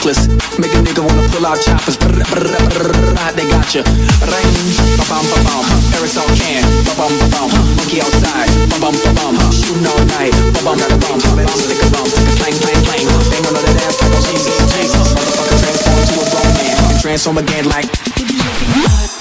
topless. Make a nigga wanna pull out choppers. They got you. Ring, ba bum ba bum. Aerosol can, ba bum ba bum. Monkey outside, ba bum ba bum. Shooting all night, ba bum ba bum. Bum stick around, clang clang clang. Bang on that ass like a oh, Jesus, Jesus. Motherfucker transform to a grown man. Transform again like.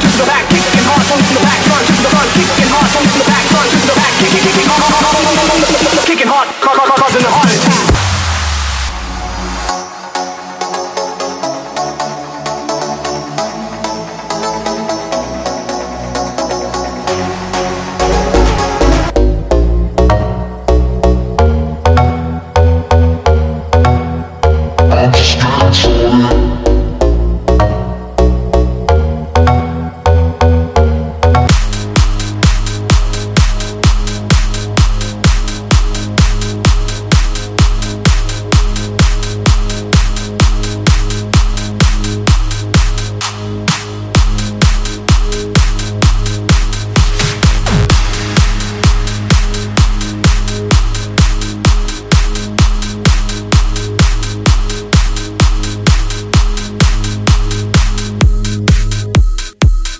front, to the back, kick in hard, on to the back, front, to the front, kick in hard, on to the back, front, to the back, kick, kick, kick, kick, kicking hard, causing a heart attack. Straight to